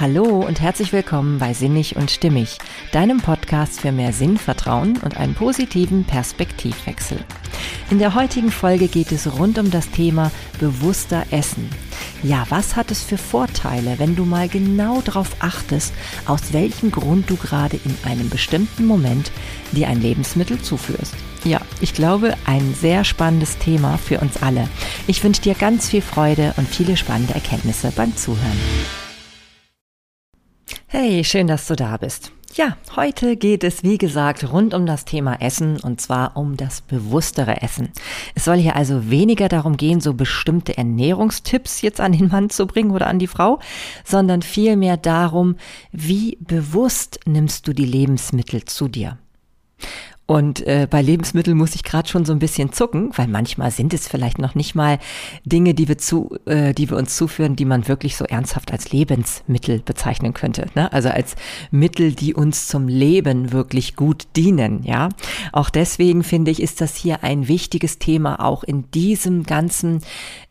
Hallo und herzlich willkommen bei Sinnig und Stimmig, deinem Podcast für mehr Sinnvertrauen und einen positiven Perspektivwechsel. In der heutigen Folge geht es rund um das Thema bewusster Essen. Ja, was hat es für Vorteile, wenn du mal genau darauf achtest, aus welchem Grund du gerade in einem bestimmten Moment dir ein Lebensmittel zuführst? Ja, ich glaube, ein sehr spannendes Thema für uns alle. Ich wünsche dir ganz viel Freude und viele spannende Erkenntnisse beim Zuhören. Hey, schön, dass du da bist. Ja, heute geht es, wie gesagt, rund um das Thema Essen und zwar um das bewusstere Essen. Es soll hier also weniger darum gehen, so bestimmte Ernährungstipps jetzt an den Mann zu bringen oder an die Frau, sondern vielmehr darum, wie bewusst nimmst du die Lebensmittel zu dir. Und äh, bei Lebensmitteln muss ich gerade schon so ein bisschen zucken, weil manchmal sind es vielleicht noch nicht mal Dinge, die wir zu, äh, die wir uns zuführen, die man wirklich so ernsthaft als Lebensmittel bezeichnen könnte. Ne? Also als Mittel, die uns zum Leben wirklich gut dienen. Ja, auch deswegen finde ich, ist das hier ein wichtiges Thema auch in diesem ganzen,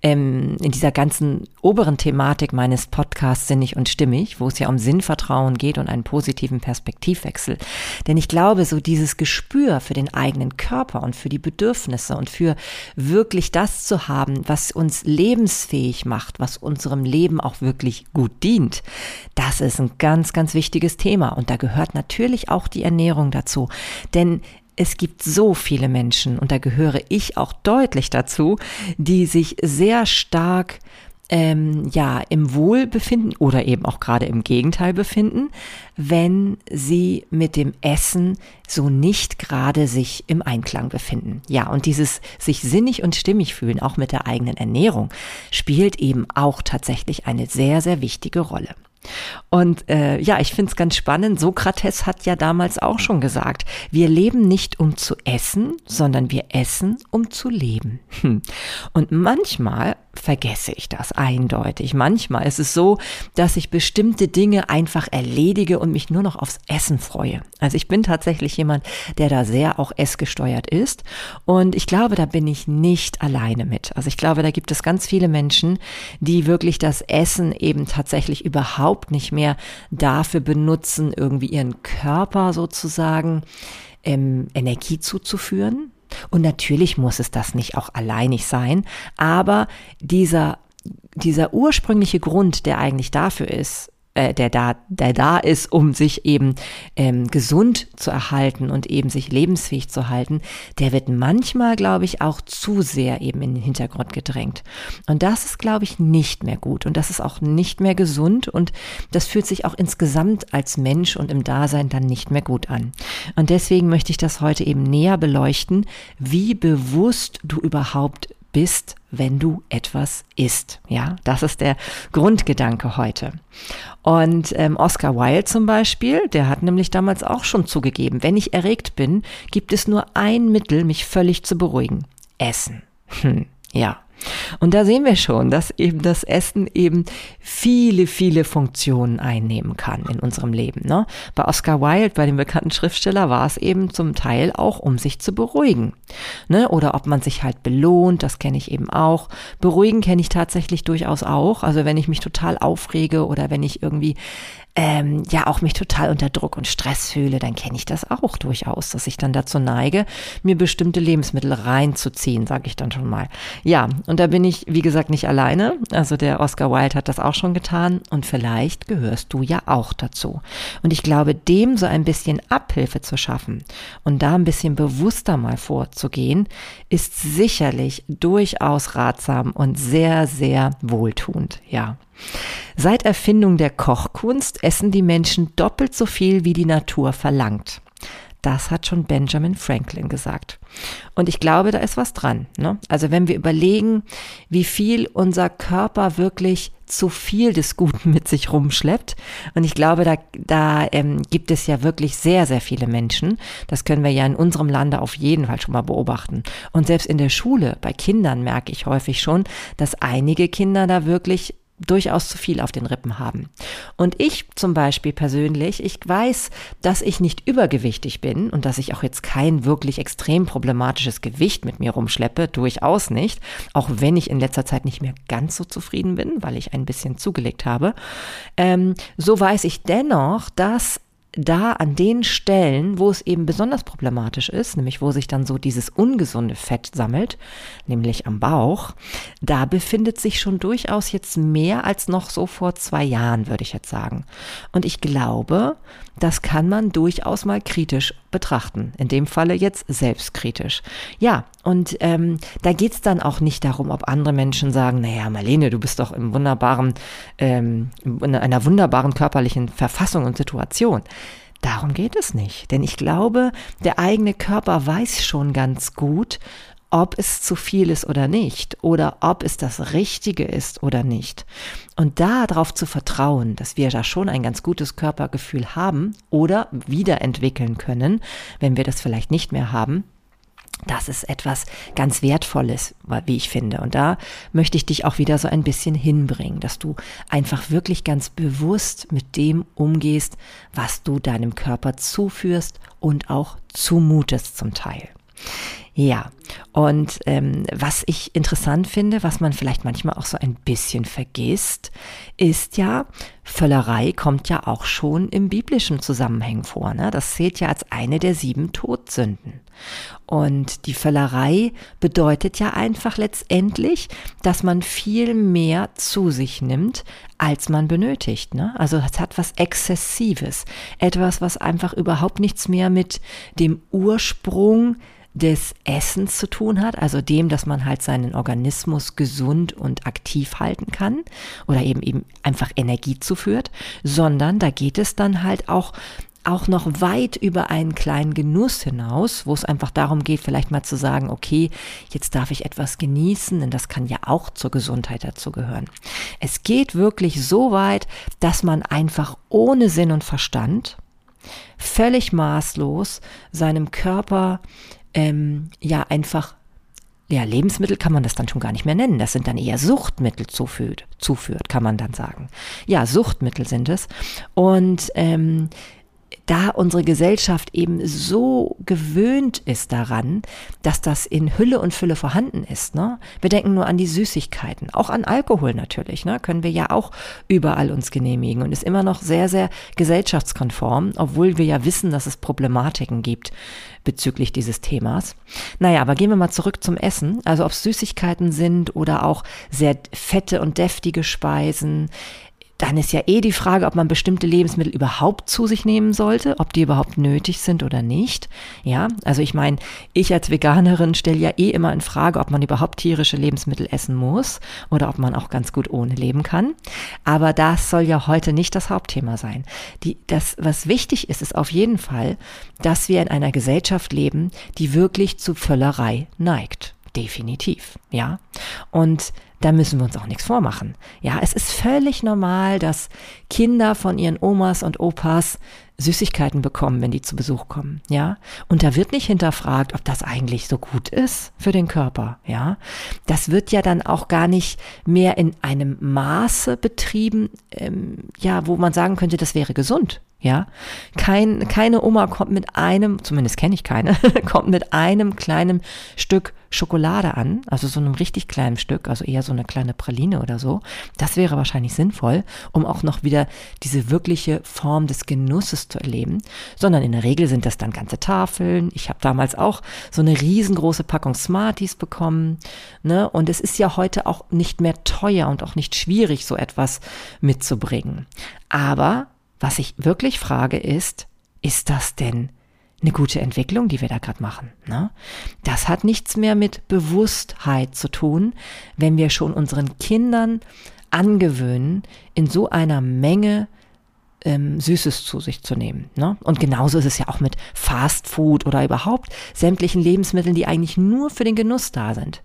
ähm, in dieser ganzen oberen Thematik meines Podcasts Sinnig und Stimmig, wo es ja um Sinnvertrauen geht und einen positiven Perspektivwechsel. Denn ich glaube, so dieses Gespür Gespür für den eigenen Körper und für die Bedürfnisse und für wirklich das zu haben, was uns lebensfähig macht, was unserem Leben auch wirklich gut dient. Das ist ein ganz, ganz wichtiges Thema und da gehört natürlich auch die Ernährung dazu. Denn es gibt so viele Menschen, und da gehöre ich auch deutlich dazu, die sich sehr stark ähm, ja im Wohlbefinden oder eben auch gerade im Gegenteil befinden, wenn sie mit dem Essen so nicht gerade sich im Einklang befinden. Ja, und dieses sich sinnig und stimmig fühlen, auch mit der eigenen Ernährung, spielt eben auch tatsächlich eine sehr, sehr wichtige Rolle. Und äh, ja, ich finde es ganz spannend. Sokrates hat ja damals auch schon gesagt, wir leben nicht um zu essen, sondern wir essen um zu leben. Hm. Und manchmal vergesse ich das eindeutig. Manchmal ist es so, dass ich bestimmte Dinge einfach erledige und mich nur noch aufs Essen freue. Also ich bin tatsächlich jemand, der da sehr auch essgesteuert ist. Und ich glaube, da bin ich nicht alleine mit. Also ich glaube, da gibt es ganz viele Menschen, die wirklich das Essen eben tatsächlich überhaupt nicht mehr dafür benutzen, irgendwie ihren Körper sozusagen ähm, Energie zuzuführen, und natürlich muss es das nicht auch alleinig sein, aber dieser, dieser ursprüngliche Grund, der eigentlich dafür ist, äh, der da, der da ist, um sich eben ähm, gesund zu erhalten und eben sich lebensfähig zu halten, der wird manchmal, glaube ich, auch zu sehr eben in den Hintergrund gedrängt. Und das ist, glaube ich, nicht mehr gut und das ist auch nicht mehr gesund und das fühlt sich auch insgesamt als Mensch und im Dasein dann nicht mehr gut an. Und deswegen möchte ich das heute eben näher beleuchten, wie bewusst du überhaupt bist, wenn du etwas isst. Ja, das ist der Grundgedanke heute. Und ähm, Oscar Wilde zum Beispiel, der hat nämlich damals auch schon zugegeben, wenn ich erregt bin, gibt es nur ein Mittel, mich völlig zu beruhigen. Essen. Hm, ja. Und da sehen wir schon, dass eben das Essen eben viele, viele Funktionen einnehmen kann in unserem Leben. Ne? Bei Oscar Wilde, bei dem bekannten Schriftsteller, war es eben zum Teil auch, um sich zu beruhigen. Ne? Oder ob man sich halt belohnt, das kenne ich eben auch. Beruhigen kenne ich tatsächlich durchaus auch. Also wenn ich mich total aufrege oder wenn ich irgendwie ähm, ja auch mich total unter Druck und Stress fühle, dann kenne ich das auch durchaus, dass ich dann dazu neige, mir bestimmte Lebensmittel reinzuziehen, sage ich dann schon mal. Ja, und da bin ich, wie gesagt, nicht alleine. Also der Oscar Wilde hat das auch schon getan und vielleicht gehörst du ja auch dazu. Und ich glaube, dem so ein bisschen Abhilfe zu schaffen und da ein bisschen bewusster mal vorzugehen, ist sicherlich durchaus ratsam und sehr, sehr wohltuend. Ja. Seit Erfindung der Kochkunst essen die Menschen doppelt so viel, wie die Natur verlangt. Das hat schon Benjamin Franklin gesagt. Und ich glaube, da ist was dran. Ne? Also wenn wir überlegen, wie viel unser Körper wirklich zu viel des Guten mit sich rumschleppt. Und ich glaube, da, da ähm, gibt es ja wirklich sehr, sehr viele Menschen. Das können wir ja in unserem Lande auf jeden Fall schon mal beobachten. Und selbst in der Schule, bei Kindern merke ich häufig schon, dass einige Kinder da wirklich durchaus zu viel auf den Rippen haben. Und ich zum Beispiel persönlich, ich weiß, dass ich nicht übergewichtig bin und dass ich auch jetzt kein wirklich extrem problematisches Gewicht mit mir rumschleppe, durchaus nicht, auch wenn ich in letzter Zeit nicht mehr ganz so zufrieden bin, weil ich ein bisschen zugelegt habe. Ähm, so weiß ich dennoch, dass da an den Stellen, wo es eben besonders problematisch ist, nämlich wo sich dann so dieses ungesunde Fett sammelt, nämlich am Bauch, da befindet sich schon durchaus jetzt mehr als noch so vor zwei Jahren, würde ich jetzt sagen. Und ich glaube, das kann man durchaus mal kritisch betrachten. In dem Falle jetzt selbstkritisch. Ja, und ähm, da geht's dann auch nicht darum, ob andere Menschen sagen, naja, Marlene, du bist doch im wunderbaren, ähm, in einer wunderbaren körperlichen Verfassung und Situation. Darum geht es nicht. Denn ich glaube, der eigene Körper weiß schon ganz gut, ob es zu viel ist oder nicht oder ob es das Richtige ist oder nicht. Und darauf zu vertrauen, dass wir da schon ein ganz gutes Körpergefühl haben oder wiederentwickeln können, wenn wir das vielleicht nicht mehr haben, das ist etwas ganz Wertvolles, wie ich finde. Und da möchte ich dich auch wieder so ein bisschen hinbringen, dass du einfach wirklich ganz bewusst mit dem umgehst, was du deinem Körper zuführst und auch zumutest zum Teil. Ja, und ähm, was ich interessant finde, was man vielleicht manchmal auch so ein bisschen vergisst, ist ja, Völlerei kommt ja auch schon im biblischen Zusammenhang vor. Ne? Das zählt ja als eine der sieben Todsünden. Und die Völlerei bedeutet ja einfach letztendlich, dass man viel mehr zu sich nimmt, als man benötigt. Ne? Also es hat was Exzessives, etwas, was einfach überhaupt nichts mehr mit dem Ursprung des Essens zu tun hat, also dem, dass man halt seinen Organismus gesund und aktiv halten kann oder eben eben einfach Energie zuführt, sondern da geht es dann halt auch auch noch weit über einen kleinen Genuss hinaus, wo es einfach darum geht, vielleicht mal zu sagen, okay, jetzt darf ich etwas genießen, denn das kann ja auch zur Gesundheit dazu gehören. Es geht wirklich so weit, dass man einfach ohne Sinn und Verstand völlig maßlos seinem Körper ähm, ja einfach ja, Lebensmittel kann man das dann schon gar nicht mehr nennen. Das sind dann eher Suchtmittel zuführt, zuführt, kann man dann sagen. Ja, Suchtmittel sind es. Und ähm, da unsere Gesellschaft eben so gewöhnt ist daran, dass das in Hülle und Fülle vorhanden ist. Ne? Wir denken nur an die Süßigkeiten, auch an Alkohol natürlich, ne? können wir ja auch überall uns genehmigen und ist immer noch sehr, sehr gesellschaftskonform, obwohl wir ja wissen, dass es Problematiken gibt bezüglich dieses Themas. Naja, aber gehen wir mal zurück zum Essen. Also ob es Süßigkeiten sind oder auch sehr fette und deftige Speisen dann ist ja eh die Frage, ob man bestimmte Lebensmittel überhaupt zu sich nehmen sollte, ob die überhaupt nötig sind oder nicht. Ja, also ich meine, ich als Veganerin stelle ja eh immer in Frage, ob man überhaupt tierische Lebensmittel essen muss oder ob man auch ganz gut ohne leben kann. Aber das soll ja heute nicht das Hauptthema sein. Die, das, was wichtig ist, ist auf jeden Fall, dass wir in einer Gesellschaft leben, die wirklich zu Völlerei neigt. Definitiv, ja. Und da müssen wir uns auch nichts vormachen. Ja, es ist völlig normal, dass Kinder von ihren Omas und Opas Süßigkeiten bekommen, wenn die zu Besuch kommen, ja. Und da wird nicht hinterfragt, ob das eigentlich so gut ist für den Körper, ja. Das wird ja dann auch gar nicht mehr in einem Maße betrieben, ähm, ja, wo man sagen könnte, das wäre gesund, ja, kein, keine Oma kommt mit einem, zumindest kenne ich keine, kommt mit einem kleinen Stück Schokolade an, also so einem richtig kleinen Stück, also eher so eine kleine Praline oder so. Das wäre wahrscheinlich sinnvoll, um auch noch wieder diese wirkliche Form des Genusses zu erleben. Sondern in der Regel sind das dann ganze Tafeln. Ich habe damals auch so eine riesengroße Packung Smarties bekommen. Ne? Und es ist ja heute auch nicht mehr teuer und auch nicht schwierig, so etwas mitzubringen. Aber was ich wirklich frage ist, ist das denn eine gute Entwicklung, die wir da gerade machen? Ne? Das hat nichts mehr mit Bewusstheit zu tun, wenn wir schon unseren Kindern angewöhnen, in so einer Menge ähm, Süßes zu sich zu nehmen. Ne? Und genauso ist es ja auch mit Fast Food oder überhaupt sämtlichen Lebensmitteln, die eigentlich nur für den Genuss da sind.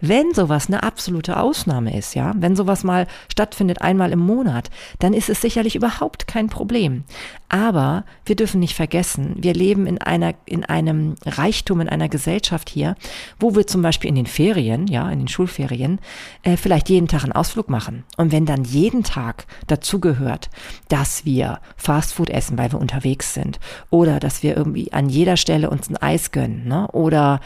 Wenn sowas eine absolute Ausnahme ist, ja, wenn sowas mal stattfindet einmal im Monat, dann ist es sicherlich überhaupt kein Problem. Aber wir dürfen nicht vergessen, wir leben in einer, in einem Reichtum, in einer Gesellschaft hier, wo wir zum Beispiel in den Ferien, ja, in den Schulferien, äh, vielleicht jeden Tag einen Ausflug machen. Und wenn dann jeden Tag dazu gehört, dass wir Fastfood essen, weil wir unterwegs sind, oder dass wir irgendwie an jeder Stelle uns ein Eis gönnen, ne? oder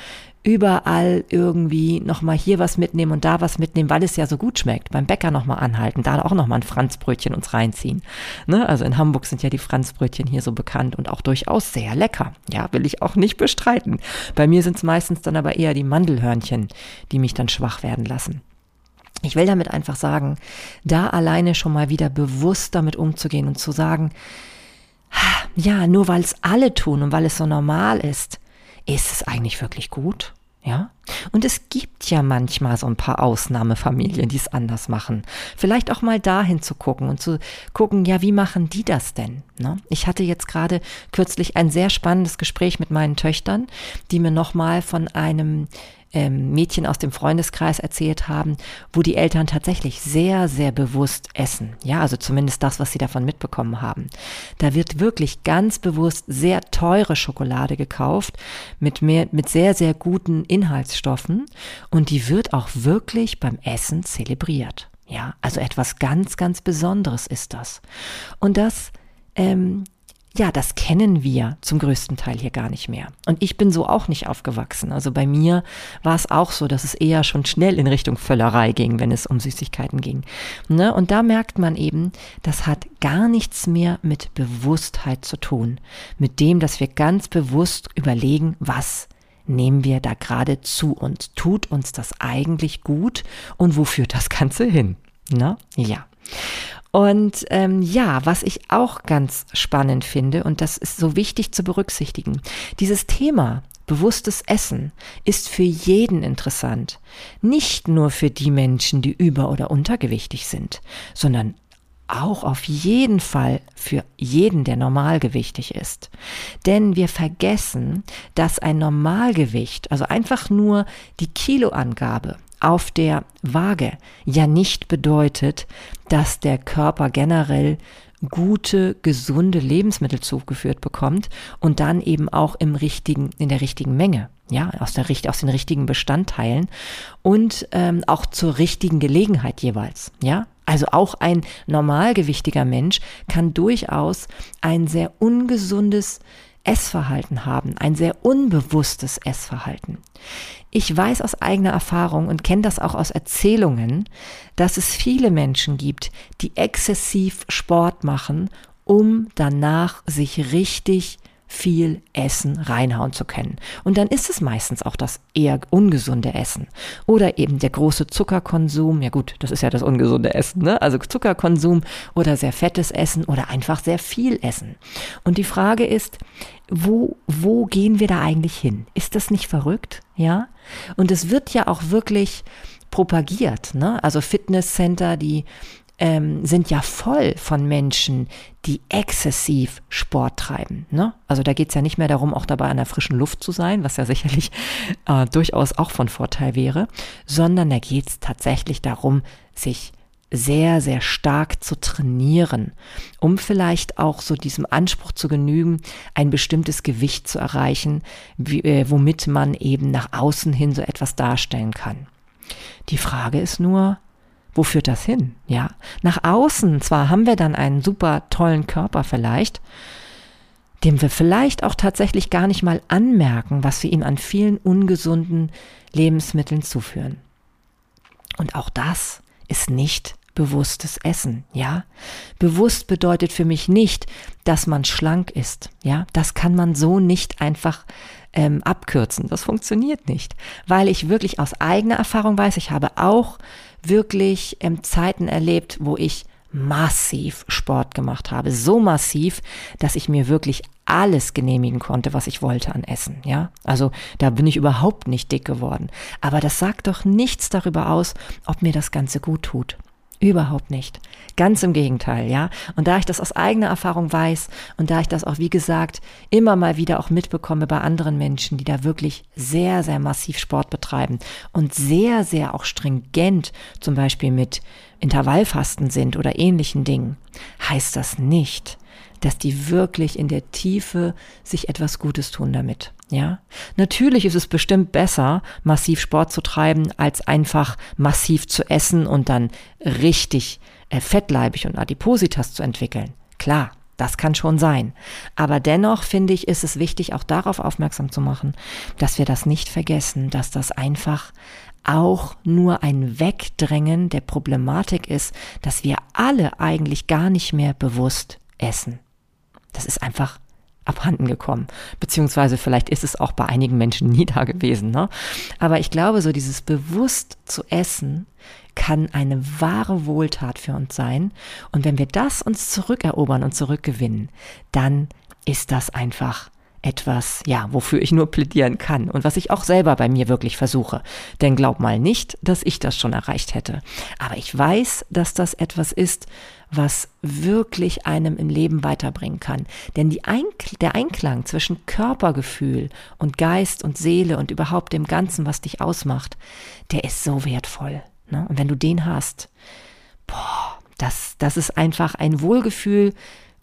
überall irgendwie nochmal hier was mitnehmen und da was mitnehmen, weil es ja so gut schmeckt. Beim Bäcker nochmal anhalten, da auch nochmal ein Franzbrötchen uns reinziehen. Ne? Also in Hamburg sind ja die Franzbrötchen hier so bekannt und auch durchaus sehr lecker. Ja, will ich auch nicht bestreiten. Bei mir sind es meistens dann aber eher die Mandelhörnchen, die mich dann schwach werden lassen. Ich will damit einfach sagen, da alleine schon mal wieder bewusst damit umzugehen und zu sagen, ja, nur weil es alle tun und weil es so normal ist, ist es eigentlich wirklich gut? Ja? Und es gibt ja manchmal so ein paar Ausnahmefamilien, die es anders machen. Vielleicht auch mal dahin zu gucken und zu gucken, ja, wie machen die das denn? Ne? Ich hatte jetzt gerade kürzlich ein sehr spannendes Gespräch mit meinen Töchtern, die mir nochmal von einem ähm, Mädchen aus dem Freundeskreis erzählt haben, wo die Eltern tatsächlich sehr, sehr bewusst essen. Ja, also zumindest das, was sie davon mitbekommen haben. Da wird wirklich ganz bewusst sehr teure Schokolade gekauft mit mehr, mit sehr, sehr guten Inhaltsstoffen und die wird auch wirklich beim Essen zelebriert. Ja, also etwas ganz, ganz Besonderes ist das. Und das ähm, ja, das kennen wir zum größten Teil hier gar nicht mehr. Und ich bin so auch nicht aufgewachsen. Also bei mir war es auch so, dass es eher schon schnell in Richtung Völlerei ging, wenn es um Süßigkeiten ging. Ne? Und da merkt man eben, das hat gar nichts mehr mit Bewusstheit zu tun. Mit dem, dass wir ganz bewusst überlegen, was nehmen wir da gerade zu uns? Tut uns das eigentlich gut? Und wo führt das Ganze hin? Na, ne? ja. Und ähm, ja, was ich auch ganz spannend finde, und das ist so wichtig zu berücksichtigen, dieses Thema bewusstes Essen ist für jeden interessant. Nicht nur für die Menschen, die über- oder untergewichtig sind, sondern auch auf jeden Fall für jeden, der normalgewichtig ist. Denn wir vergessen, dass ein Normalgewicht, also einfach nur die Kiloangabe, auf der Waage ja nicht bedeutet, dass der Körper generell gute, gesunde Lebensmittel zugeführt bekommt und dann eben auch im richtigen, in der richtigen Menge, ja, aus, der, aus den richtigen Bestandteilen und ähm, auch zur richtigen Gelegenheit jeweils, ja. Also auch ein normalgewichtiger Mensch kann durchaus ein sehr ungesundes Essverhalten haben, ein sehr unbewusstes Essverhalten. Ich weiß aus eigener Erfahrung und kenne das auch aus Erzählungen, dass es viele Menschen gibt, die exzessiv Sport machen, um danach sich richtig viel Essen reinhauen zu können. Und dann ist es meistens auch das eher ungesunde Essen. Oder eben der große Zuckerkonsum. Ja gut, das ist ja das ungesunde Essen, ne? Also Zuckerkonsum oder sehr fettes Essen oder einfach sehr viel Essen. Und die Frage ist, wo, wo gehen wir da eigentlich hin? Ist das nicht verrückt? Ja? Und es wird ja auch wirklich propagiert, ne? Also Fitnesscenter, die ähm, sind ja voll von Menschen, die exzessiv Sport treiben. Ne? Also da geht es ja nicht mehr darum, auch dabei an der frischen Luft zu sein, was ja sicherlich äh, durchaus auch von Vorteil wäre, sondern da geht es tatsächlich darum, sich sehr, sehr stark zu trainieren, um vielleicht auch so diesem Anspruch zu genügen, ein bestimmtes Gewicht zu erreichen, wie, äh, womit man eben nach außen hin so etwas darstellen kann. Die Frage ist nur, wo führt das hin? Ja, nach außen zwar haben wir dann einen super tollen Körper vielleicht, dem wir vielleicht auch tatsächlich gar nicht mal anmerken, was wir ihm an vielen ungesunden Lebensmitteln zuführen. Und auch das ist nicht bewusstes Essen, ja? Bewusst bedeutet für mich nicht, dass man schlank ist, ja? Das kann man so nicht einfach ähm, abkürzen. Das funktioniert nicht, weil ich wirklich aus eigener Erfahrung weiß, ich habe auch wirklich ähm, Zeiten erlebt, wo ich massiv Sport gemacht habe. So massiv, dass ich mir wirklich alles genehmigen konnte, was ich wollte an Essen, ja? Also, da bin ich überhaupt nicht dick geworden. Aber das sagt doch nichts darüber aus, ob mir das Ganze gut tut. Überhaupt nicht. Ganz im Gegenteil, ja. Und da ich das aus eigener Erfahrung weiß und da ich das auch, wie gesagt, immer mal wieder auch mitbekomme bei anderen Menschen, die da wirklich sehr, sehr massiv Sport betreiben und sehr, sehr auch stringent zum Beispiel mit Intervallfasten sind oder ähnlichen Dingen, heißt das nicht, dass die wirklich in der Tiefe sich etwas Gutes tun damit. Ja, natürlich ist es bestimmt besser, massiv Sport zu treiben, als einfach massiv zu essen und dann richtig äh, fettleibig und Adipositas zu entwickeln. Klar, das kann schon sein. Aber dennoch finde ich, ist es wichtig, auch darauf aufmerksam zu machen, dass wir das nicht vergessen, dass das einfach auch nur ein Wegdrängen der Problematik ist, dass wir alle eigentlich gar nicht mehr bewusst essen. Das ist einfach abhanden gekommen. Beziehungsweise vielleicht ist es auch bei einigen Menschen nie da gewesen. Ne? Aber ich glaube, so dieses bewusst zu essen kann eine wahre Wohltat für uns sein. Und wenn wir das uns zurückerobern und zurückgewinnen, dann ist das einfach etwas, ja, wofür ich nur plädieren kann und was ich auch selber bei mir wirklich versuche. Denn glaub mal nicht, dass ich das schon erreicht hätte. Aber ich weiß, dass das etwas ist, was wirklich einem im Leben weiterbringen kann. Denn Einkl der Einklang zwischen Körpergefühl und Geist und Seele und überhaupt dem Ganzen, was dich ausmacht, der ist so wertvoll. Ne? Und wenn du den hast, boah, das, das ist einfach ein Wohlgefühl,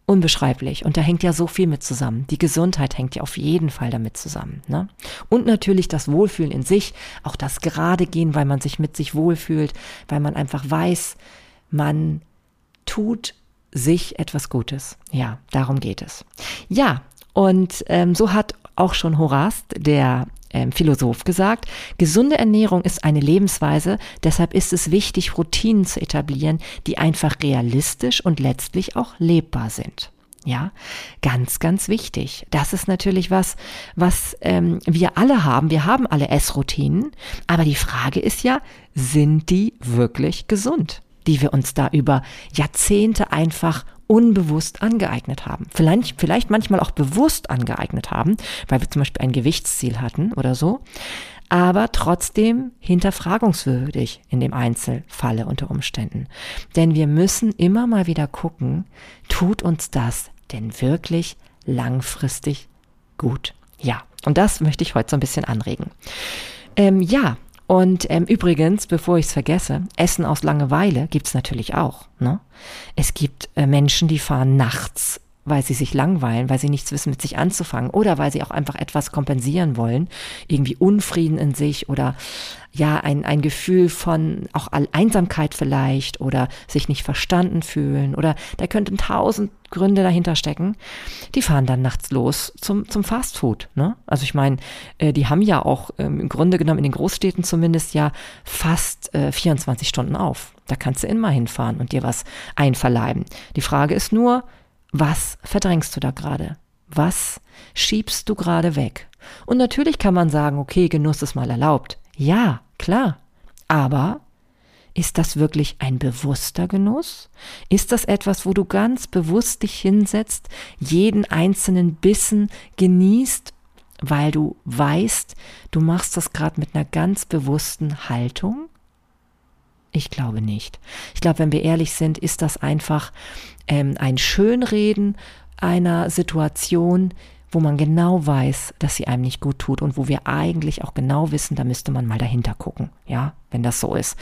unbeschreiblich. Und da hängt ja so viel mit zusammen. Die Gesundheit hängt ja auf jeden Fall damit zusammen. Ne? Und natürlich das Wohlfühlen in sich, auch das gerade gehen, weil man sich mit sich wohlfühlt, weil man einfach weiß, man tut sich etwas Gutes. Ja, darum geht es. Ja, und ähm, so hat auch schon Horast, der ähm, Philosoph, gesagt, gesunde Ernährung ist eine Lebensweise, deshalb ist es wichtig, Routinen zu etablieren, die einfach realistisch und letztlich auch lebbar sind. Ja, ganz, ganz wichtig. Das ist natürlich was, was ähm, wir alle haben. Wir haben alle Essroutinen, aber die Frage ist ja, sind die wirklich gesund? die wir uns da über Jahrzehnte einfach unbewusst angeeignet haben. Vielleicht, vielleicht manchmal auch bewusst angeeignet haben, weil wir zum Beispiel ein Gewichtsziel hatten oder so, aber trotzdem hinterfragungswürdig in dem Einzelfalle unter Umständen. Denn wir müssen immer mal wieder gucken, tut uns das denn wirklich langfristig gut? Ja, und das möchte ich heute so ein bisschen anregen. Ähm, ja, und ähm, übrigens, bevor ich es vergesse, Essen aus Langeweile gibt's natürlich auch. Ne? Es gibt äh, Menschen, die fahren nachts weil sie sich langweilen, weil sie nichts wissen mit sich anzufangen oder weil sie auch einfach etwas kompensieren wollen, irgendwie Unfrieden in sich oder ja, ein, ein Gefühl von auch Einsamkeit vielleicht oder sich nicht verstanden fühlen oder da könnten tausend Gründe dahinter stecken. Die fahren dann nachts los zum, zum Fastfood. Ne? Also ich meine, äh, die haben ja auch ähm, im Grunde genommen in den Großstädten zumindest ja fast äh, 24 Stunden auf. Da kannst du immer hinfahren und dir was einverleiben. Die Frage ist nur, was verdrängst du da gerade? Was schiebst du gerade weg? Und natürlich kann man sagen, okay, Genuss ist mal erlaubt. Ja, klar. Aber ist das wirklich ein bewusster Genuss? Ist das etwas, wo du ganz bewusst dich hinsetzt, jeden einzelnen Bissen genießt, weil du weißt, du machst das gerade mit einer ganz bewussten Haltung? Ich glaube nicht. Ich glaube, wenn wir ehrlich sind, ist das einfach ähm, ein Schönreden einer Situation, wo man genau weiß, dass sie einem nicht gut tut und wo wir eigentlich auch genau wissen, da müsste man mal dahinter gucken, ja, wenn das so ist.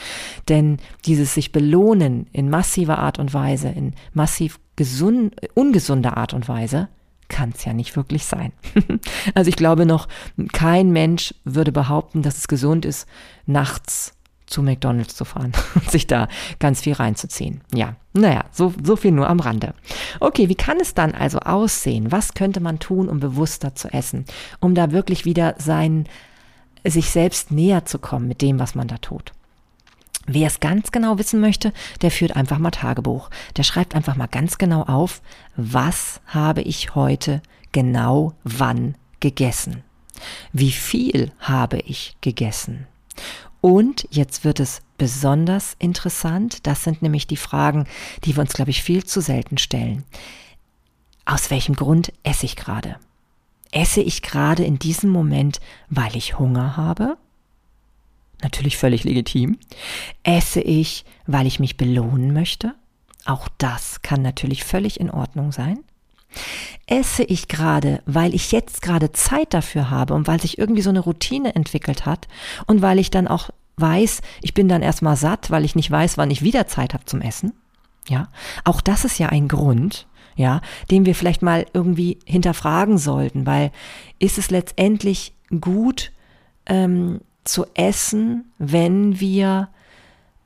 Denn dieses sich belohnen in massiver Art und Weise, in massiv gesund, ungesunder Art und Weise, kann es ja nicht wirklich sein. also ich glaube noch, kein Mensch würde behaupten, dass es gesund ist, nachts zu McDonald's zu fahren und sich da ganz viel reinzuziehen. Ja, naja, so, so viel nur am Rande. Okay, wie kann es dann also aussehen? Was könnte man tun, um bewusster zu essen? Um da wirklich wieder sein, sich selbst näher zu kommen mit dem, was man da tut. Wer es ganz genau wissen möchte, der führt einfach mal Tagebuch. Der schreibt einfach mal ganz genau auf, was habe ich heute genau wann gegessen? Wie viel habe ich gegessen? Und jetzt wird es besonders interessant. Das sind nämlich die Fragen, die wir uns, glaube ich, viel zu selten stellen. Aus welchem Grund esse ich gerade? Esse ich gerade in diesem Moment, weil ich Hunger habe? Natürlich völlig legitim. Esse ich, weil ich mich belohnen möchte? Auch das kann natürlich völlig in Ordnung sein. Esse ich gerade, weil ich jetzt gerade Zeit dafür habe und weil sich irgendwie so eine Routine entwickelt hat und weil ich dann auch weiß, ich bin dann erstmal satt, weil ich nicht weiß, wann ich wieder Zeit habe zum Essen? Ja, auch das ist ja ein Grund, ja, den wir vielleicht mal irgendwie hinterfragen sollten, weil ist es letztendlich gut ähm, zu essen, wenn wir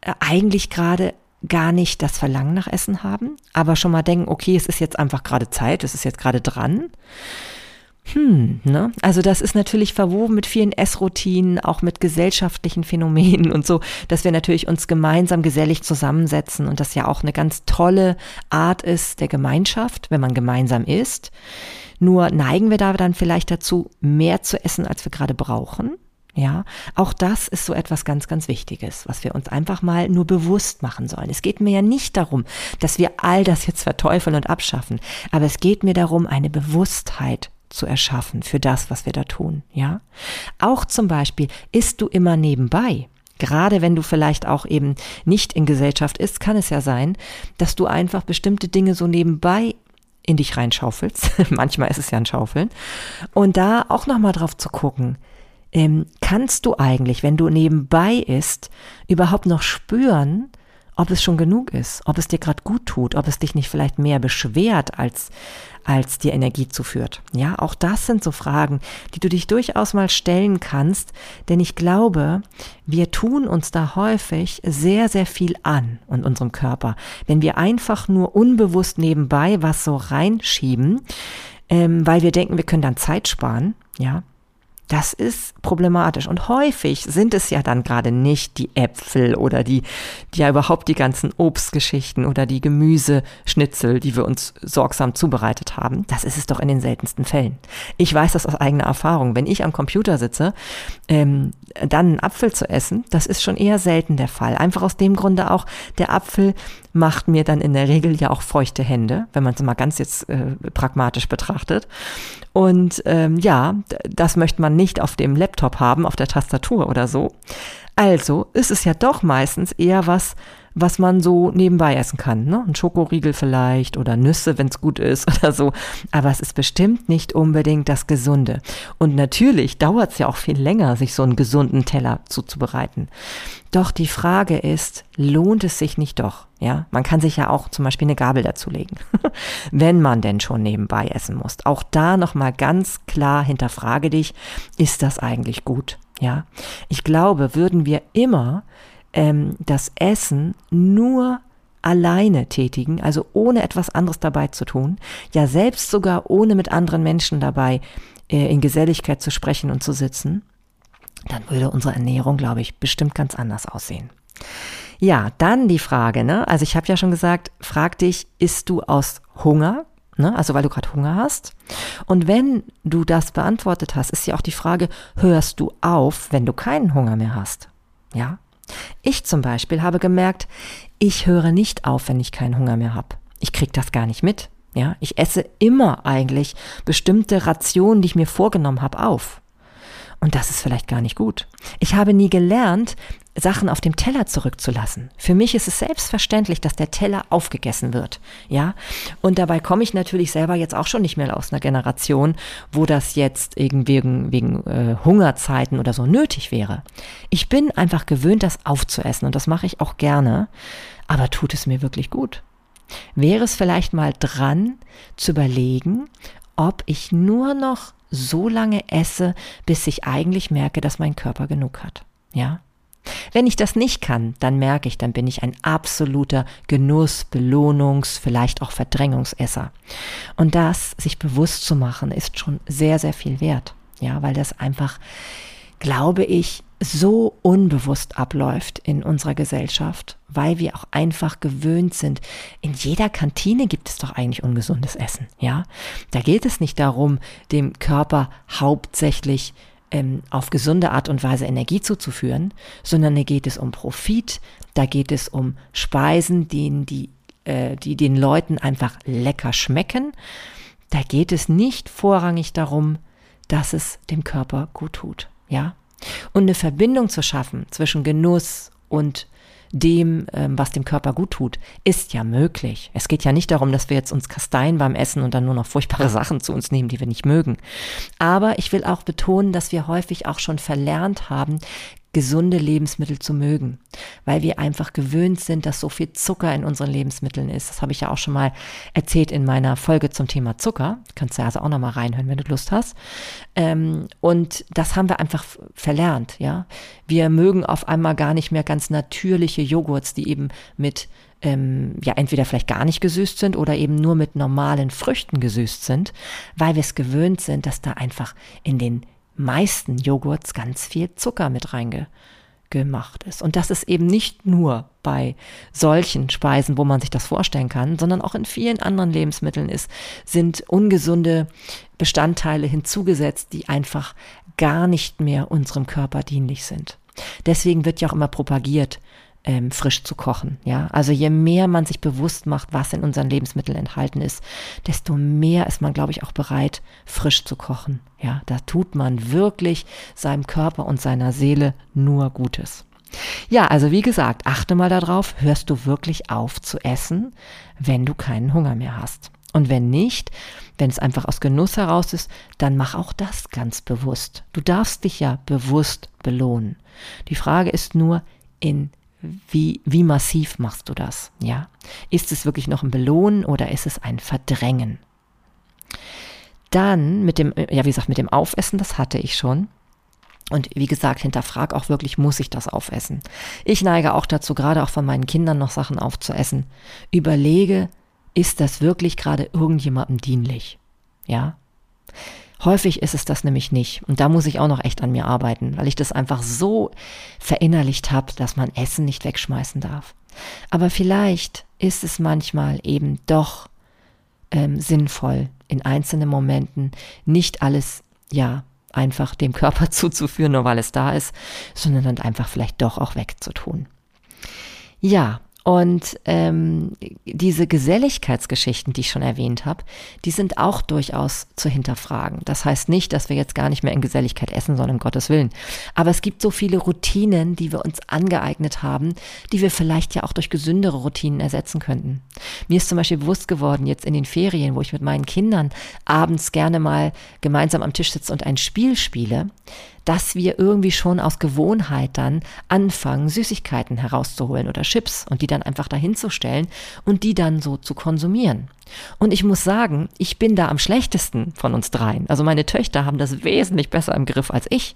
äh, eigentlich gerade gar nicht das Verlangen nach Essen haben, aber schon mal denken, okay, es ist jetzt einfach gerade Zeit, es ist jetzt gerade dran. Hm, ne? Also das ist natürlich verwoben mit vielen Essroutinen, auch mit gesellschaftlichen Phänomenen und so, dass wir natürlich uns gemeinsam gesellig zusammensetzen und das ja auch eine ganz tolle Art ist der Gemeinschaft, wenn man gemeinsam isst. Nur neigen wir da dann vielleicht dazu, mehr zu essen, als wir gerade brauchen. Ja, auch das ist so etwas ganz, ganz Wichtiges, was wir uns einfach mal nur bewusst machen sollen. Es geht mir ja nicht darum, dass wir all das jetzt verteufeln und abschaffen, aber es geht mir darum, eine Bewusstheit zu erschaffen für das, was wir da tun. Ja, auch zum Beispiel isst du immer nebenbei. Gerade wenn du vielleicht auch eben nicht in Gesellschaft ist, kann es ja sein, dass du einfach bestimmte Dinge so nebenbei in dich reinschaufelst. Manchmal ist es ja ein Schaufeln. Und da auch nochmal drauf zu gucken, ähm, kannst du eigentlich, wenn du nebenbei isst, überhaupt noch spüren, ob es schon genug ist, ob es dir gerade gut tut, ob es dich nicht vielleicht mehr beschwert, als, als dir Energie zuführt. Ja, auch das sind so Fragen, die du dich durchaus mal stellen kannst, denn ich glaube, wir tun uns da häufig sehr, sehr viel an und unserem Körper. Wenn wir einfach nur unbewusst nebenbei was so reinschieben, ähm, weil wir denken, wir können dann Zeit sparen, ja, das ist problematisch. Und häufig sind es ja dann gerade nicht die Äpfel oder die, die ja überhaupt die ganzen Obstgeschichten oder die Gemüseschnitzel, die wir uns sorgsam zubereitet haben. Das ist es doch in den seltensten Fällen. Ich weiß das aus eigener Erfahrung. Wenn ich am Computer sitze, ähm, dann einen Apfel zu essen, das ist schon eher selten der Fall. Einfach aus dem Grunde auch, der Apfel macht mir dann in der Regel ja auch feuchte Hände, wenn man es mal ganz jetzt äh, pragmatisch betrachtet. Und ähm, ja, das möchte man nicht auf dem Laptop haben, auf der Tastatur oder so. Also ist es ja doch meistens eher was, was man so nebenbei essen kann. Ne? Ein Schokoriegel vielleicht oder Nüsse, wenn es gut ist oder so. Aber es ist bestimmt nicht unbedingt das Gesunde. Und natürlich dauert es ja auch viel länger, sich so einen gesunden Teller zuzubereiten. Doch die Frage ist, lohnt es sich nicht doch? Ja, man kann sich ja auch zum Beispiel eine Gabel dazulegen, wenn man denn schon nebenbei essen muss. Auch da nochmal ganz klar hinterfrage dich, ist das eigentlich gut? Ja, ich glaube, würden wir immer ähm, das Essen nur alleine tätigen, also ohne etwas anderes dabei zu tun, ja selbst sogar ohne mit anderen Menschen dabei äh, in Geselligkeit zu sprechen und zu sitzen, dann würde unsere Ernährung, glaube ich, bestimmt ganz anders aussehen. Ja, dann die Frage, ne? Also ich habe ja schon gesagt, frag dich, isst du aus Hunger? Ne? Also weil du gerade Hunger hast. Und wenn du das beantwortet hast, ist ja auch die Frage, hörst du auf, wenn du keinen Hunger mehr hast? Ja, ich zum Beispiel habe gemerkt, ich höre nicht auf, wenn ich keinen Hunger mehr habe. Ich krieg das gar nicht mit. Ja, ich esse immer eigentlich bestimmte Rationen, die ich mir vorgenommen habe, auf. Und das ist vielleicht gar nicht gut. Ich habe nie gelernt, Sachen auf dem Teller zurückzulassen. Für mich ist es selbstverständlich, dass der Teller aufgegessen wird. Ja. Und dabei komme ich natürlich selber jetzt auch schon nicht mehr aus einer Generation, wo das jetzt irgendwie wegen, wegen äh, Hungerzeiten oder so nötig wäre. Ich bin einfach gewöhnt, das aufzuessen und das mache ich auch gerne. Aber tut es mir wirklich gut? Wäre es vielleicht mal dran zu überlegen, ob ich nur noch so lange esse, bis ich eigentlich merke, dass mein Körper genug hat. Ja? Wenn ich das nicht kann, dann merke ich, dann bin ich ein absoluter Genuss, Belohnungs, vielleicht auch Verdrängungsesser. Und das, sich bewusst zu machen, ist schon sehr, sehr viel wert. Ja, weil das einfach, glaube ich, so unbewusst abläuft in unserer Gesellschaft, weil wir auch einfach gewöhnt sind. In jeder Kantine gibt es doch eigentlich ungesundes Essen, ja? Da geht es nicht darum, dem Körper hauptsächlich ähm, auf gesunde Art und Weise Energie zuzuführen, sondern da geht es um Profit, da geht es um Speisen, die, die, äh, die den Leuten einfach lecker schmecken. Da geht es nicht vorrangig darum, dass es dem Körper gut tut, ja. Und eine Verbindung zu schaffen zwischen Genuss und dem, ähm, was dem Körper gut tut, ist ja möglich. Es geht ja nicht darum, dass wir jetzt uns kasteien beim Essen und dann nur noch furchtbare Sachen zu uns nehmen, die wir nicht mögen. Aber ich will auch betonen, dass wir häufig auch schon verlernt haben, gesunde Lebensmittel zu mögen, weil wir einfach gewöhnt sind, dass so viel Zucker in unseren Lebensmitteln ist. Das habe ich ja auch schon mal erzählt in meiner Folge zum Thema Zucker. Kannst du also auch noch mal reinhören, wenn du Lust hast. Ähm, und das haben wir einfach verlernt, ja. Wir mögen auf einmal gar nicht mehr ganz natürliche Joghurts, die eben mit ähm, ja entweder vielleicht gar nicht gesüßt sind oder eben nur mit normalen Früchten gesüßt sind, weil wir es gewöhnt sind, dass da einfach in den meisten Joghurts ganz viel Zucker mit reingemacht ist. Und das ist eben nicht nur bei solchen Speisen, wo man sich das vorstellen kann, sondern auch in vielen anderen Lebensmitteln ist, sind ungesunde Bestandteile hinzugesetzt, die einfach gar nicht mehr unserem Körper dienlich sind. Deswegen wird ja auch immer propagiert, ähm, frisch zu kochen. Ja, also je mehr man sich bewusst macht, was in unseren Lebensmitteln enthalten ist, desto mehr ist man, glaube ich, auch bereit, frisch zu kochen. Ja, da tut man wirklich seinem Körper und seiner Seele nur Gutes. Ja, also wie gesagt, achte mal darauf, hörst du wirklich auf zu essen, wenn du keinen Hunger mehr hast. Und wenn nicht, wenn es einfach aus Genuss heraus ist, dann mach auch das ganz bewusst. Du darfst dich ja bewusst belohnen. Die Frage ist nur, in wie, wie massiv machst du das? Ja? Ist es wirklich noch ein Belohnen oder ist es ein Verdrängen? Dann mit dem, ja, wie gesagt, mit dem Aufessen, das hatte ich schon. Und wie gesagt, hinterfrag auch wirklich, muss ich das aufessen? Ich neige auch dazu, gerade auch von meinen Kindern noch Sachen aufzuessen. Überlege, ist das wirklich gerade irgendjemandem dienlich? Ja? Häufig ist es das nämlich nicht. Und da muss ich auch noch echt an mir arbeiten, weil ich das einfach so verinnerlicht habe, dass man Essen nicht wegschmeißen darf. Aber vielleicht ist es manchmal eben doch ähm, sinnvoll, in einzelnen Momenten nicht alles, ja, einfach dem Körper zuzuführen, nur weil es da ist, sondern dann einfach vielleicht doch auch wegzutun. Ja, und ähm, diese Geselligkeitsgeschichten, die ich schon erwähnt habe, die sind auch durchaus zu hinterfragen. Das heißt nicht, dass wir jetzt gar nicht mehr in Geselligkeit essen, sondern um Gottes Willen. Aber es gibt so viele Routinen, die wir uns angeeignet haben, die wir vielleicht ja auch durch gesündere Routinen ersetzen könnten. Mir ist zum Beispiel bewusst geworden, jetzt in den Ferien, wo ich mit meinen Kindern abends gerne mal gemeinsam am Tisch sitze und ein Spiel spiele, dass wir irgendwie schon aus Gewohnheit dann anfangen, Süßigkeiten herauszuholen oder Chips und die dann einfach dahinzustellen und die dann so zu konsumieren. Und ich muss sagen, ich bin da am schlechtesten von uns dreien. Also meine Töchter haben das wesentlich besser im Griff als ich.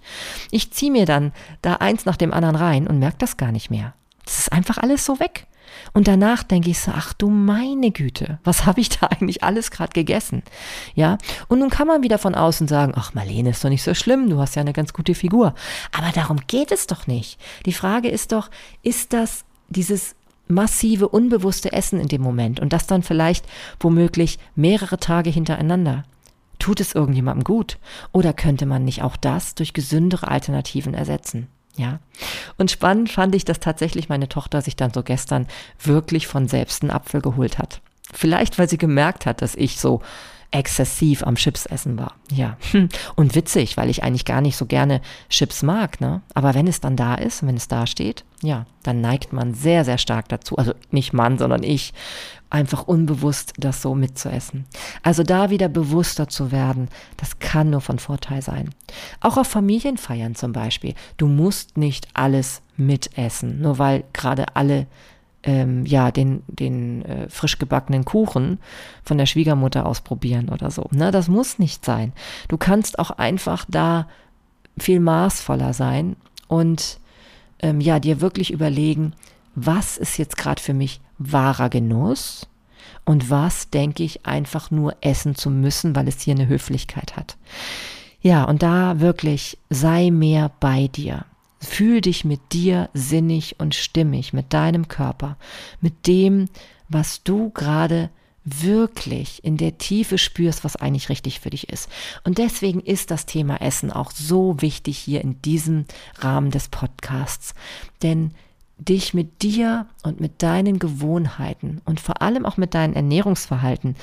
Ich ziehe mir dann da eins nach dem anderen rein und merke das gar nicht mehr. Das ist einfach alles so weg. Und danach denke ich so, ach du meine Güte, was habe ich da eigentlich alles gerade gegessen? Ja, und nun kann man wieder von außen sagen, ach Marlene ist doch nicht so schlimm, du hast ja eine ganz gute Figur. Aber darum geht es doch nicht. Die Frage ist doch, ist das dieses massive, unbewusste Essen in dem Moment und das dann vielleicht womöglich mehrere Tage hintereinander? Tut es irgendjemandem gut? Oder könnte man nicht auch das durch gesündere Alternativen ersetzen? Ja. Und spannend fand ich, dass tatsächlich meine Tochter sich dann so gestern wirklich von selbst einen Apfel geholt hat. Vielleicht, weil sie gemerkt hat, dass ich so exzessiv am Chips essen war. Ja. Und witzig, weil ich eigentlich gar nicht so gerne Chips mag, ne? Aber wenn es dann da ist, wenn es da steht, ja, dann neigt man sehr, sehr stark dazu. Also nicht Mann, sondern ich, einfach unbewusst das so mitzuessen. Also da wieder bewusster zu werden, das kann nur von Vorteil sein. Auch auf Familienfeiern zum Beispiel. Du musst nicht alles mitessen, nur weil gerade alle ähm, ja den den äh, frisch gebackenen Kuchen von der Schwiegermutter ausprobieren oder so. Ne, das muss nicht sein. Du kannst auch einfach da viel maßvoller sein und ähm, ja dir wirklich überlegen, was ist jetzt gerade für mich wahrer Genuss und was denke ich einfach nur essen zu müssen, weil es hier eine Höflichkeit hat. Ja, und da wirklich sei mehr bei dir. Fühl dich mit dir sinnig und stimmig, mit deinem Körper, mit dem, was du gerade wirklich in der Tiefe spürst, was eigentlich richtig für dich ist. Und deswegen ist das Thema Essen auch so wichtig hier in diesem Rahmen des Podcasts. Denn dich mit dir und mit deinen Gewohnheiten und vor allem auch mit deinem Ernährungsverhalten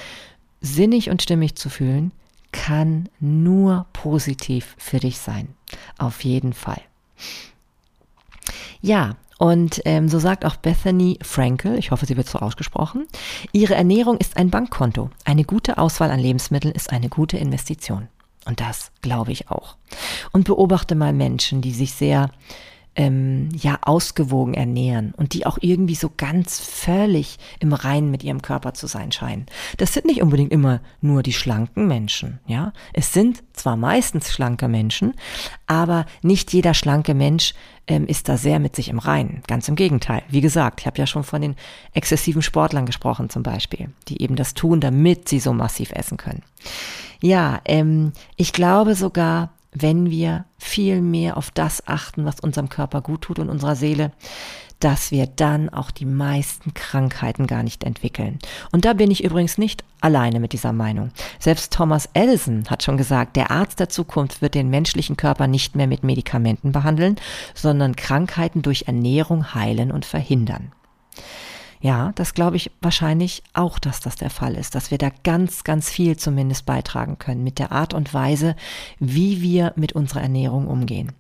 sinnig und stimmig zu fühlen, kann nur positiv für dich sein. Auf jeden Fall. Ja, und ähm, so sagt auch Bethany Frankel, ich hoffe, sie wird so ausgesprochen, ihre Ernährung ist ein Bankkonto. Eine gute Auswahl an Lebensmitteln ist eine gute Investition. Und das glaube ich auch. Und beobachte mal Menschen, die sich sehr ähm, ja ausgewogen ernähren und die auch irgendwie so ganz völlig im Reinen mit ihrem Körper zu sein scheinen. Das sind nicht unbedingt immer nur die schlanken Menschen, ja. Es sind zwar meistens schlanke Menschen, aber nicht jeder schlanke Mensch ähm, ist da sehr mit sich im Reinen. Ganz im Gegenteil. Wie gesagt, ich habe ja schon von den exzessiven Sportlern gesprochen zum Beispiel, die eben das tun, damit sie so massiv essen können. Ja, ähm, ich glaube sogar, wenn wir viel mehr auf das achten, was unserem Körper gut tut und unserer Seele, dass wir dann auch die meisten Krankheiten gar nicht entwickeln. Und da bin ich übrigens nicht alleine mit dieser Meinung. Selbst Thomas Edison hat schon gesagt, der Arzt der Zukunft wird den menschlichen Körper nicht mehr mit Medikamenten behandeln, sondern Krankheiten durch Ernährung heilen und verhindern. Ja, das glaube ich wahrscheinlich auch, dass das der Fall ist, dass wir da ganz, ganz viel zumindest beitragen können mit der Art und Weise, wie wir mit unserer Ernährung umgehen.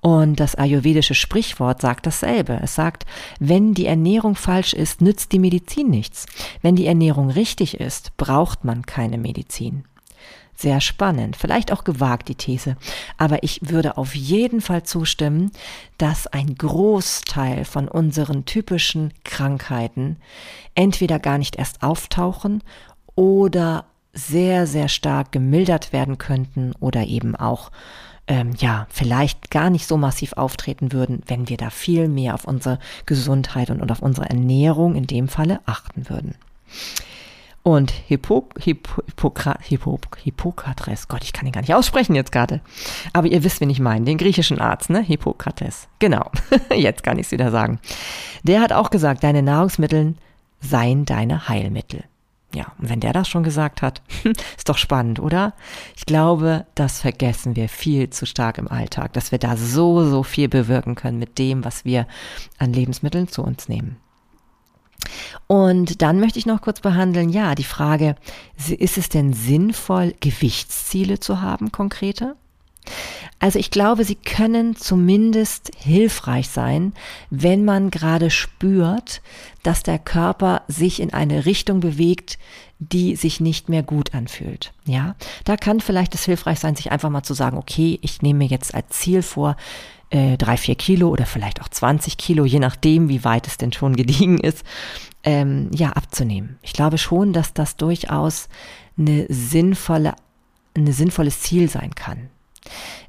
Und das ayurvedische Sprichwort sagt dasselbe. Es sagt, wenn die Ernährung falsch ist, nützt die Medizin nichts. Wenn die Ernährung richtig ist, braucht man keine Medizin. Sehr spannend, vielleicht auch gewagt die These, aber ich würde auf jeden Fall zustimmen, dass ein Großteil von unseren typischen Krankheiten entweder gar nicht erst auftauchen oder sehr, sehr stark gemildert werden könnten oder eben auch ähm, ja, vielleicht gar nicht so massiv auftreten würden, wenn wir da viel mehr auf unsere Gesundheit und, und auf unsere Ernährung in dem Falle achten würden. Und Hippo, Hippo, Hippokra, Hippo, Hippokrates, Gott, ich kann ihn gar nicht aussprechen jetzt gerade. Aber ihr wisst, wen ich meine, den griechischen Arzt, ne? Hippokrates. Genau, jetzt kann ich es wieder sagen. Der hat auch gesagt, deine Nahrungsmittel seien deine Heilmittel. Ja, und wenn der das schon gesagt hat, ist doch spannend, oder? Ich glaube, das vergessen wir viel zu stark im Alltag, dass wir da so, so viel bewirken können mit dem, was wir an Lebensmitteln zu uns nehmen. Und dann möchte ich noch kurz behandeln, ja, die Frage, ist es denn sinnvoll, Gewichtsziele zu haben, konkrete? Also ich glaube, sie können zumindest hilfreich sein, wenn man gerade spürt, dass der Körper sich in eine Richtung bewegt, die sich nicht mehr gut anfühlt. Ja, da kann vielleicht es hilfreich sein, sich einfach mal zu sagen, okay, ich nehme mir jetzt als Ziel vor, äh, drei, vier Kilo oder vielleicht auch 20 Kilo, je nachdem, wie weit es denn schon gediegen ist, ähm, ja, abzunehmen. Ich glaube schon, dass das durchaus eine sinnvolle, ein sinnvolles Ziel sein kann.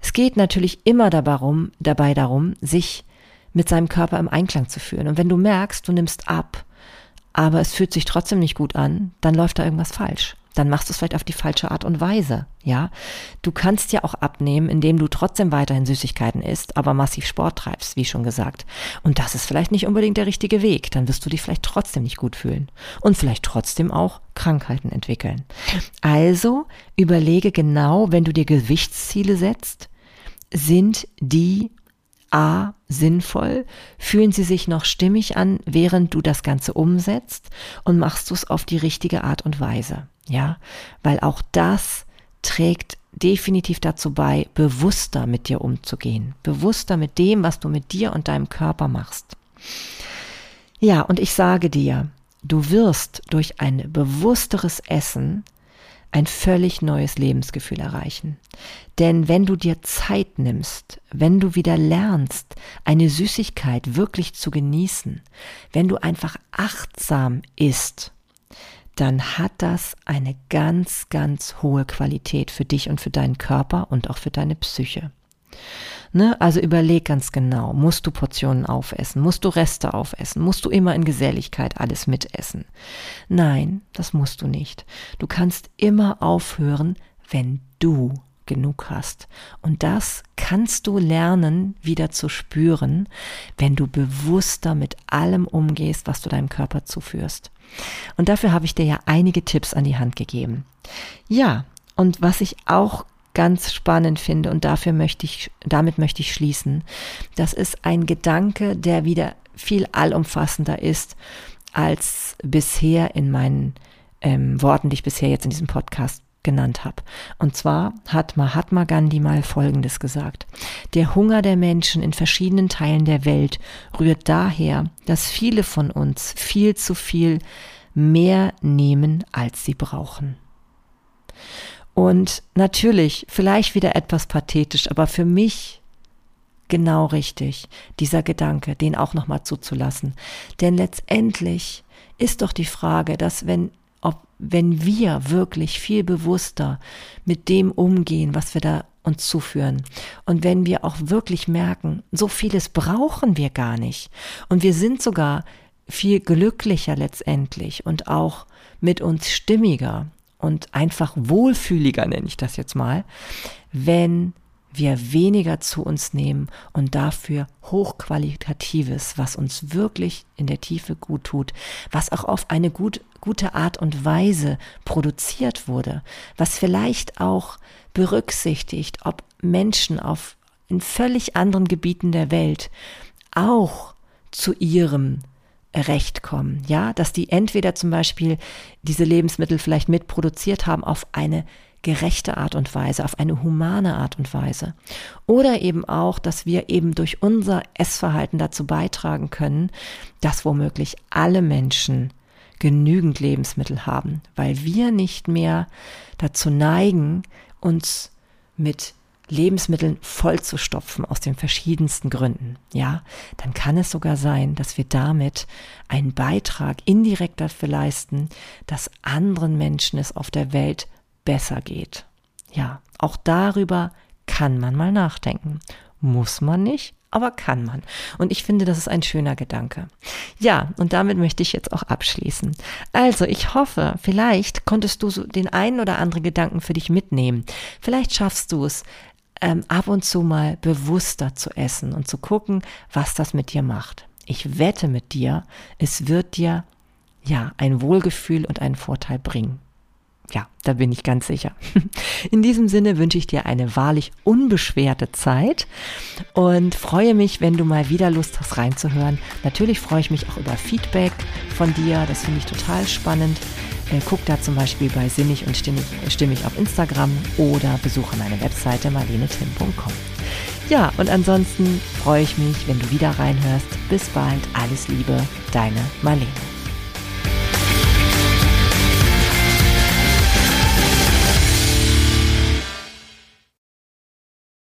Es geht natürlich immer darum, dabei darum, sich mit seinem Körper im Einklang zu führen. Und wenn du merkst, du nimmst ab, aber es fühlt sich trotzdem nicht gut an, dann läuft da irgendwas falsch dann machst du es vielleicht auf die falsche Art und Weise. Ja, du kannst ja auch abnehmen, indem du trotzdem weiterhin Süßigkeiten isst, aber massiv Sport treibst, wie schon gesagt. Und das ist vielleicht nicht unbedingt der richtige Weg. Dann wirst du dich vielleicht trotzdem nicht gut fühlen und vielleicht trotzdem auch Krankheiten entwickeln. Also überlege genau, wenn du dir Gewichtsziele setzt, sind die A sinnvoll? Fühlen sie sich noch stimmig an, während du das Ganze umsetzt und machst du es auf die richtige Art und Weise? Ja, weil auch das trägt definitiv dazu bei, bewusster mit dir umzugehen, bewusster mit dem, was du mit dir und deinem Körper machst. Ja, und ich sage dir, du wirst durch ein bewussteres Essen ein völlig neues Lebensgefühl erreichen. Denn wenn du dir Zeit nimmst, wenn du wieder lernst, eine Süßigkeit wirklich zu genießen, wenn du einfach achtsam isst, dann hat das eine ganz, ganz hohe Qualität für dich und für deinen Körper und auch für deine Psyche. Ne? Also überleg ganz genau, musst du Portionen aufessen, musst du Reste aufessen, musst du immer in Geselligkeit alles mitessen. Nein, das musst du nicht. Du kannst immer aufhören, wenn du genug hast. Und das kannst du lernen, wieder zu spüren, wenn du bewusster mit allem umgehst, was du deinem Körper zuführst. Und dafür habe ich dir ja einige Tipps an die Hand gegeben. Ja, und was ich auch ganz spannend finde und dafür möchte ich, damit möchte ich schließen. Das ist ein Gedanke, der wieder viel allumfassender ist als bisher in meinen ähm, Worten, die ich bisher jetzt in diesem Podcast genannt habe. Und zwar hat Mahatma Gandhi mal Folgendes gesagt. Der Hunger der Menschen in verschiedenen Teilen der Welt rührt daher, dass viele von uns viel zu viel mehr nehmen, als sie brauchen. Und natürlich, vielleicht wieder etwas pathetisch, aber für mich genau richtig, dieser Gedanke, den auch nochmal zuzulassen. Denn letztendlich ist doch die Frage, dass wenn, wenn wir wirklich viel bewusster mit dem umgehen, was wir da uns zuführen. Und wenn wir auch wirklich merken, so vieles brauchen wir gar nicht. Und wir sind sogar viel glücklicher letztendlich und auch mit uns stimmiger und einfach wohlfühliger, nenne ich das jetzt mal, wenn wir weniger zu uns nehmen und dafür hochqualitatives, was uns wirklich in der Tiefe gut tut, was auch auf eine gut, gute Art und Weise produziert wurde, was vielleicht auch berücksichtigt, ob Menschen auf in völlig anderen Gebieten der Welt auch zu ihrem Recht kommen, ja, dass die entweder zum Beispiel diese Lebensmittel vielleicht mitproduziert haben auf eine gerechte Art und Weise, auf eine humane Art und Weise. Oder eben auch, dass wir eben durch unser Essverhalten dazu beitragen können, dass womöglich alle Menschen genügend Lebensmittel haben, weil wir nicht mehr dazu neigen, uns mit Lebensmitteln vollzustopfen aus den verschiedensten Gründen, ja, dann kann es sogar sein, dass wir damit einen Beitrag indirekt dafür leisten, dass anderen Menschen es auf der Welt besser geht. Ja, auch darüber kann man mal nachdenken. Muss man nicht, aber kann man. Und ich finde, das ist ein schöner Gedanke. Ja, und damit möchte ich jetzt auch abschließen. Also, ich hoffe, vielleicht konntest du so den einen oder anderen Gedanken für dich mitnehmen. Vielleicht schaffst du es, ähm, ab und zu mal bewusster zu essen und zu gucken, was das mit dir macht. Ich wette mit dir, es wird dir ja ein Wohlgefühl und einen Vorteil bringen. Ja, da bin ich ganz sicher. In diesem Sinne wünsche ich dir eine wahrlich unbeschwerte Zeit und freue mich, wenn du mal wieder Lust hast reinzuhören. Natürlich freue ich mich auch über Feedback von dir. Das finde ich total spannend. Äh, guck da zum Beispiel bei Sinnig und Stimmig, Stimmig auf Instagram oder besuche meine Webseite marlenetim.com. Ja, und ansonsten freue ich mich, wenn du wieder reinhörst. Bis bald. Alles Liebe, deine Marlene.